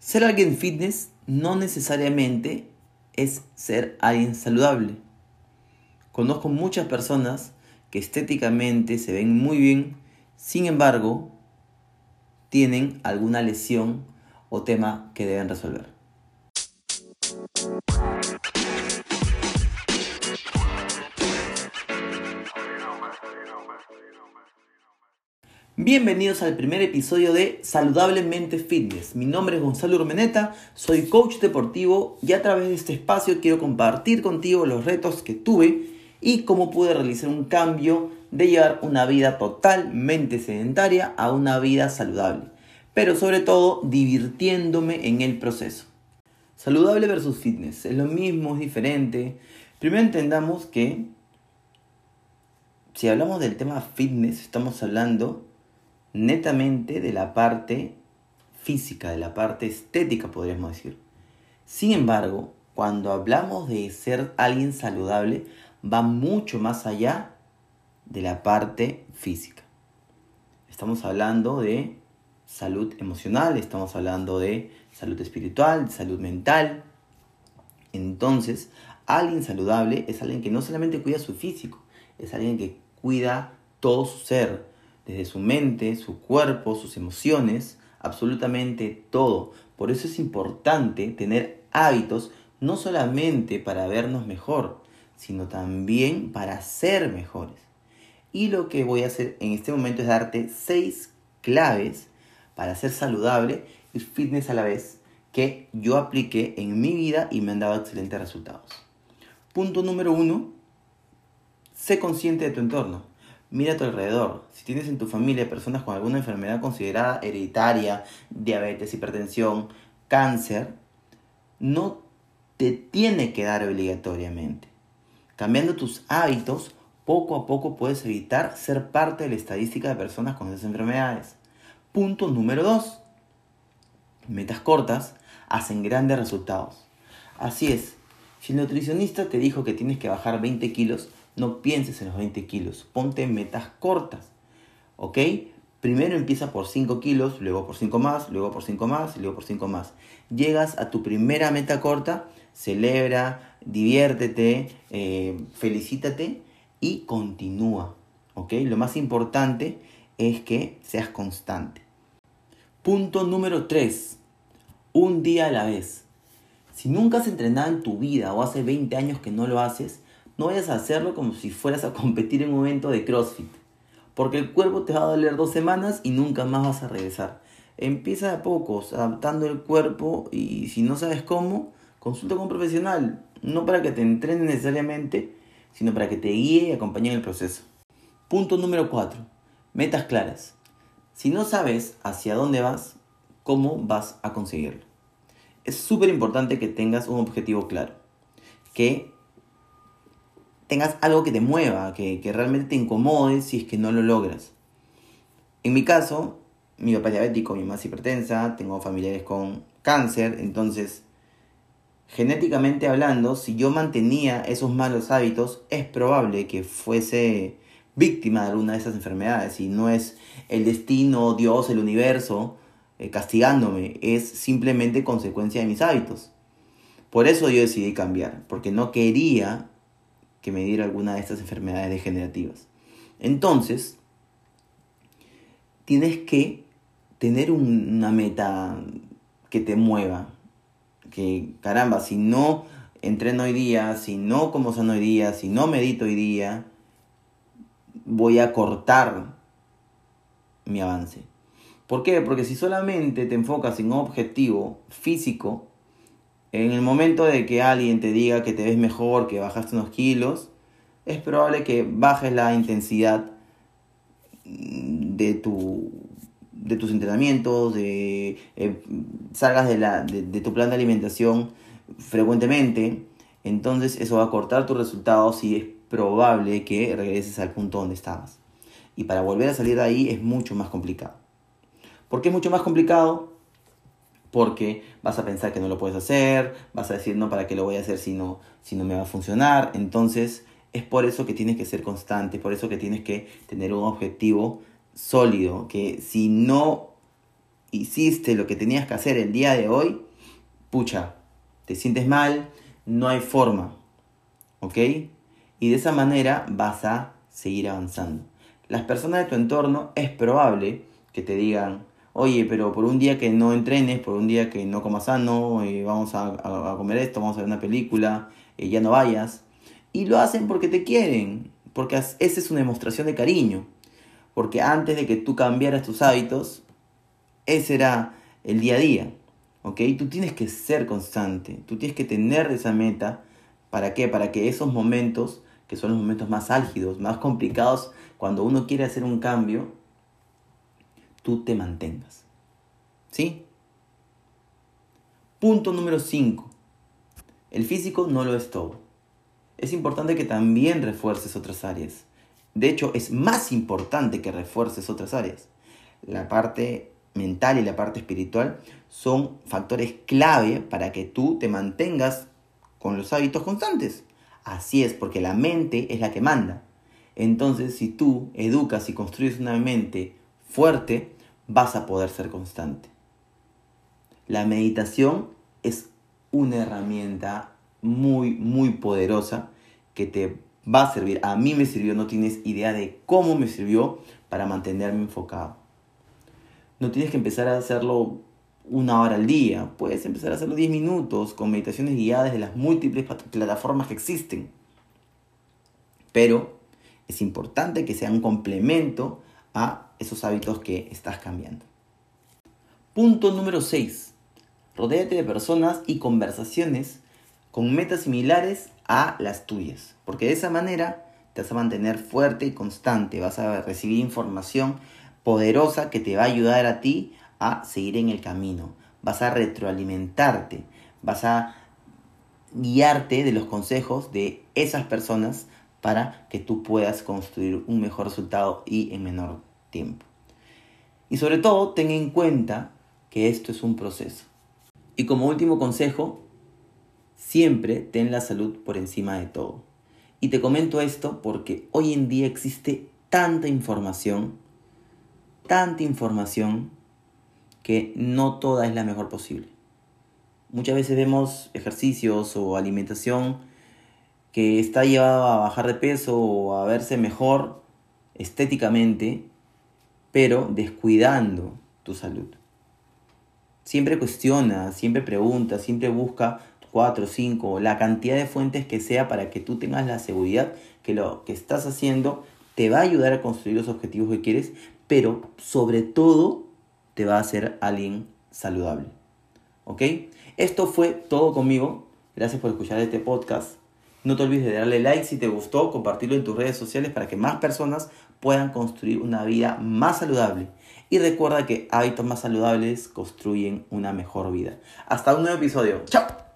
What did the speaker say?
Ser alguien fitness no necesariamente es ser alguien saludable. Conozco muchas personas que estéticamente se ven muy bien, sin embargo, tienen alguna lesión o tema que deben resolver. Bienvenidos al primer episodio de Saludablemente Fitness. Mi nombre es Gonzalo Urmeneta, soy coach deportivo y a través de este espacio quiero compartir contigo los retos que tuve y cómo pude realizar un cambio de llevar una vida totalmente sedentaria a una vida saludable, pero sobre todo divirtiéndome en el proceso. Saludable versus fitness, es lo mismo, es diferente. Primero entendamos que si hablamos del tema fitness, estamos hablando netamente de la parte física, de la parte estética, podríamos decir. Sin embargo, cuando hablamos de ser alguien saludable, va mucho más allá de la parte física. Estamos hablando de salud emocional, estamos hablando de salud espiritual, salud mental. Entonces, alguien saludable es alguien que no solamente cuida su físico, es alguien que cuida todo su ser, desde su mente, su cuerpo, sus emociones, absolutamente todo. Por eso es importante tener hábitos no solamente para vernos mejor, sino también para ser mejores. Y lo que voy a hacer en este momento es darte seis claves para ser saludable y fitness a la vez que yo apliqué en mi vida y me han dado excelentes resultados. Punto número uno, sé consciente de tu entorno. Mira a tu alrededor. Si tienes en tu familia personas con alguna enfermedad considerada hereditaria, diabetes, hipertensión, cáncer, no te tiene que dar obligatoriamente. Cambiando tus hábitos, poco a poco puedes evitar ser parte de la estadística de personas con esas enfermedades. Punto número 2. Metas cortas hacen grandes resultados. Así es, si el nutricionista te dijo que tienes que bajar 20 kilos, no pienses en los 20 kilos, ponte metas cortas, ¿ok? Primero empieza por 5 kilos, luego por 5 más, luego por 5 más, luego por 5 más. Llegas a tu primera meta corta, celebra, diviértete, eh, felicítate y continúa, ¿ok? Lo más importante es que seas constante. Punto número 3. Un día a la vez. Si nunca has entrenado en tu vida o hace 20 años que no lo haces, no vayas a hacerlo como si fueras a competir en un evento de CrossFit. Porque el cuerpo te va a doler dos semanas y nunca más vas a regresar. Empieza de a pocos, adaptando el cuerpo y si no sabes cómo, consulta con un profesional. No para que te entrene necesariamente, sino para que te guíe y acompañe en el proceso. Punto número 4. Metas claras. Si no sabes hacia dónde vas, ¿cómo vas a conseguirlo? Es súper importante que tengas un objetivo claro. Que tengas algo que te mueva, que, realmente te incomode si es que no lo logras. En mi caso, mi papá es diabético, mi mamá hipertensa, tengo familiares con cáncer, entonces, genéticamente hablando, si yo mantenía esos malos hábitos, es probable que fuese víctima de alguna de esas enfermedades y no es el destino, Dios, el universo eh, castigándome, es simplemente consecuencia de mis hábitos. Por eso yo decidí cambiar, porque no quería que me diera alguna de estas enfermedades degenerativas. Entonces, tienes que tener una meta que te mueva. Que caramba, si no entreno hoy día, si no como son hoy día, si no medito hoy día, voy a cortar mi avance. ¿Por qué? Porque si solamente te enfocas en un objetivo físico, en el momento de que alguien te diga que te ves mejor, que bajaste unos kilos, es probable que bajes la intensidad de, tu, de tus entrenamientos, de, eh, salgas de, la, de, tu plan de alimentación frecuentemente. Entonces eso va a cortar tus resultados y es probable que regreses al punto donde estabas. Y para volver a salir de ahí es mucho más complicado. ¿Por qué es mucho más complicado? porque vas a pensar que no lo puedes hacer, vas a decir, no, ¿para qué lo voy a hacer si no, si no me va a funcionar? Entonces, es por eso que tienes que ser constante, por eso que tienes que tener un objetivo sólido, que si no hiciste lo que tenías que hacer el día de hoy, pucha, te sientes mal, no hay forma. ¿Ok? Y de esa manera vas a seguir avanzando. Las personas de tu entorno es probable que te digan, oye, pero por un día que no entrenes, por un día que no comas sano, eh, vamos a, comer esto, vamos a ver una película, eh, ya no vayas. Y lo hacen porque te quieren, porque esa es una demostración de cariño. Porque antes de que tú cambiaras tus hábitos, ese era el día a día. ¿Ok? Tú tienes que ser constante, tú tienes que tener esa meta. ¿Para qué? Para que esos momentos, que son los momentos más álgidos, más complicados, cuando uno quiere hacer un cambio, tú te mantengas. ¿Sí? Punto número 5. El físico no lo es todo. Es importante que también refuerces otras áreas. De hecho, es más importante que refuerces otras áreas. La parte mental y la parte espiritual son factores clave para que tú te mantengas con los hábitos constantes. Así es, porque la mente es la que manda. Entonces, si tú educas y construyes una mente fuerte, vas a poder ser constante. La meditación es una herramienta muy, muy poderosa que te va a servir. A mí me sirvió, no tienes idea de cómo me sirvió para mantenerme enfocado. No tienes que empezar a hacerlo una hora al día, puedes empezar a hacerlo 10 minutos con meditaciones guiadas de las múltiples plataformas que existen. Pero es importante que sea un complemento a esos hábitos que estás cambiando. Punto número 6. Rodéate de personas y conversaciones con metas similares a las tuyas, porque de esa manera te vas a mantener fuerte y constante, vas a recibir información poderosa que te va a ayudar a ti a seguir en el camino, vas a retroalimentarte, vas a guiarte de los consejos de esas personas para que tú puedas construir un mejor resultado y en menor tiempo. Y sobre todo, ten en cuenta que esto es un proceso. Y como último consejo, siempre ten la salud por encima de todo. Y te comento esto porque hoy en día existe tanta información, tanta información, que no toda es la mejor posible. Muchas veces vemos ejercicios o alimentación que está llevado a bajar de peso o a verse mejor estéticamente pero descuidando tu salud. Siempre cuestiona, siempre pregunta, siempre busca cuatro, cinco, la cantidad de fuentes que sea para que tú tengas la seguridad que lo que estás haciendo te va a ayudar a construir los objetivos que quieres, pero sobre todo te va a hacer alguien saludable. ¿Ok? Esto fue todo conmigo. Gracias por escuchar este podcast. No te olvides de darle like si te gustó, compartirlo en tus redes sociales para que más personas puedan construir una vida más saludable. Y recuerda que hábitos más saludables construyen una mejor vida. Hasta un nuevo episodio. ¡Chao!